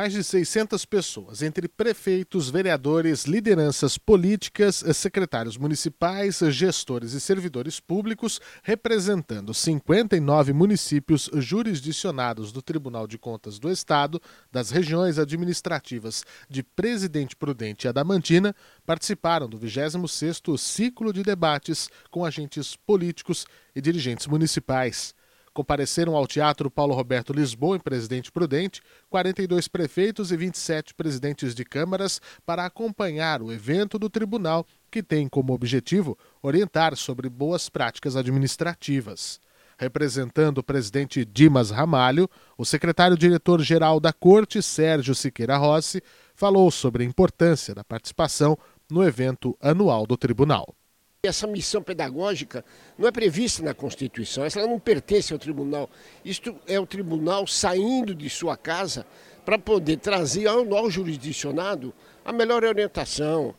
mais de 600 pessoas, entre prefeitos, vereadores, lideranças políticas, secretários municipais, gestores e servidores públicos, representando 59 municípios jurisdicionados do Tribunal de Contas do Estado, das regiões administrativas de Presidente Prudente e Adamantina, participaram do 26º ciclo de debates com agentes políticos e dirigentes municipais. Compareceram ao Teatro Paulo Roberto Lisboa, em Presidente Prudente, 42 prefeitos e 27 presidentes de câmaras para acompanhar o evento do tribunal, que tem como objetivo orientar sobre boas práticas administrativas. Representando o presidente Dimas Ramalho, o secretário-diretor-geral da Corte, Sérgio Siqueira Rossi, falou sobre a importância da participação no evento anual do tribunal. Essa missão pedagógica não é prevista na Constituição, essa não pertence ao tribunal. Isto é o tribunal saindo de sua casa para poder trazer ao, ao jurisdicionado a melhor orientação.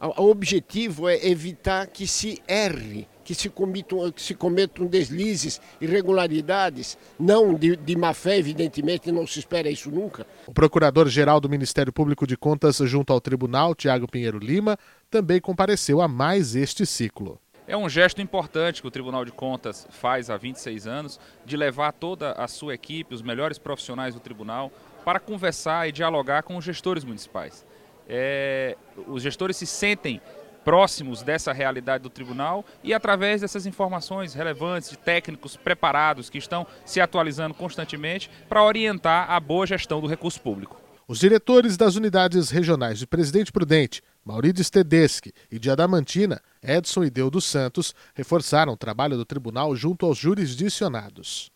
O objetivo é evitar que se erre que se cometam, que se cometam deslizes, irregularidades, não de, de má fé, evidentemente, não se espera isso nunca. O procurador-geral do Ministério Público de Contas junto ao tribunal, Tiago Pinheiro Lima, também compareceu a mais este ciclo. É um gesto importante que o Tribunal de Contas faz há 26 anos, de levar toda a sua equipe, os melhores profissionais do tribunal, para conversar e dialogar com os gestores municipais. É, os gestores se sentem próximos dessa realidade do tribunal e através dessas informações relevantes de técnicos preparados que estão se atualizando constantemente para orientar a boa gestão do recurso público. Os diretores das unidades regionais de Presidente Prudente, Maurício Tedeschi e de Adamantina, Edson e Deu dos Santos, reforçaram o trabalho do tribunal junto aos jurisdicionados.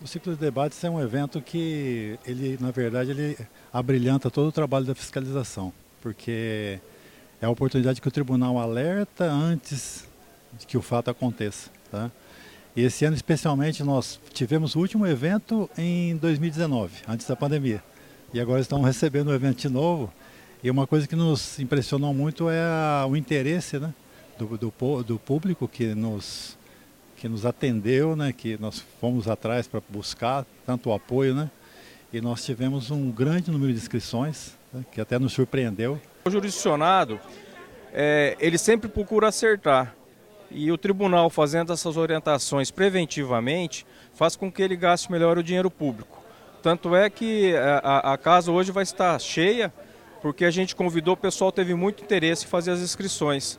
O ciclo de debates é um evento que ele, na verdade, ele abrilhanta todo o trabalho da fiscalização, porque é a oportunidade que o tribunal alerta antes de que o fato aconteça. Tá? E esse ano, especialmente, nós tivemos o último evento em 2019, antes da pandemia. E agora estamos recebendo um evento de novo. E uma coisa que nos impressionou muito é a, o interesse né, do, do, do, público que nos, que nos atendeu, né, que nós fomos atrás para buscar tanto o apoio. Né, e nós tivemos um grande número de inscrições, né, que até nos surpreendeu. O jurisdicionado, é, ele sempre procura acertar. E o tribunal, fazendo essas orientações preventivamente, faz com que ele gaste melhor o dinheiro público. Tanto é que a, a casa hoje vai estar cheia, porque a gente convidou, o pessoal teve muito interesse em fazer as inscrições.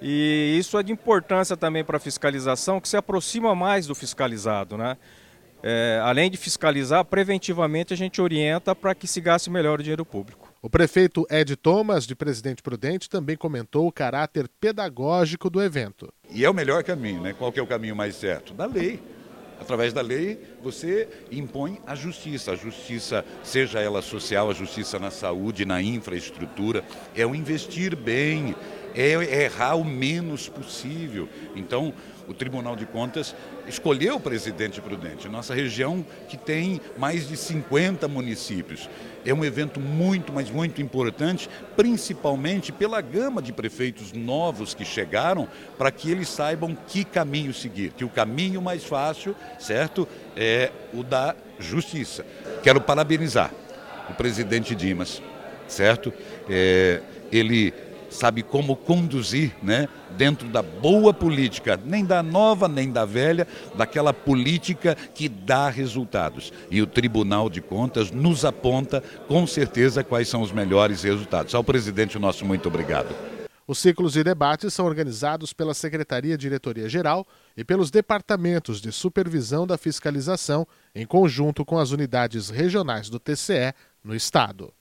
E isso é de importância também para a fiscalização, que se aproxima mais do fiscalizado. Né? É, além de fiscalizar, preventivamente a gente orienta para que se gaste melhor o dinheiro público. O prefeito Ed Thomas, de Presidente Prudente, também comentou o caráter pedagógico do evento. E é o melhor caminho, né? Qual que é o caminho mais certo? Da lei. Através da lei, você impõe a justiça. A justiça, seja ela social, a justiça na saúde, na infraestrutura, é o investir bem, é errar o menos possível. Então, o Tribunal de Contas escolheu o presidente prudente. Nossa região, que tem mais de 50 municípios. É um evento muito, mas muito importante, principalmente pela gama de prefeitos novos que chegaram, para que eles saibam que caminho seguir. Que o caminho mais fácil, certo, é o da justiça. Quero parabenizar o presidente Dimas, certo? É, ele sabe como conduzir, né, dentro da boa política, nem da nova nem da velha, daquela política que dá resultados. E o Tribunal de Contas nos aponta com certeza quais são os melhores resultados. Ao presidente nosso muito obrigado. Os ciclos de debates são organizados pela Secretaria Diretoria Geral e pelos departamentos de supervisão da fiscalização, em conjunto com as unidades regionais do TCE no Estado.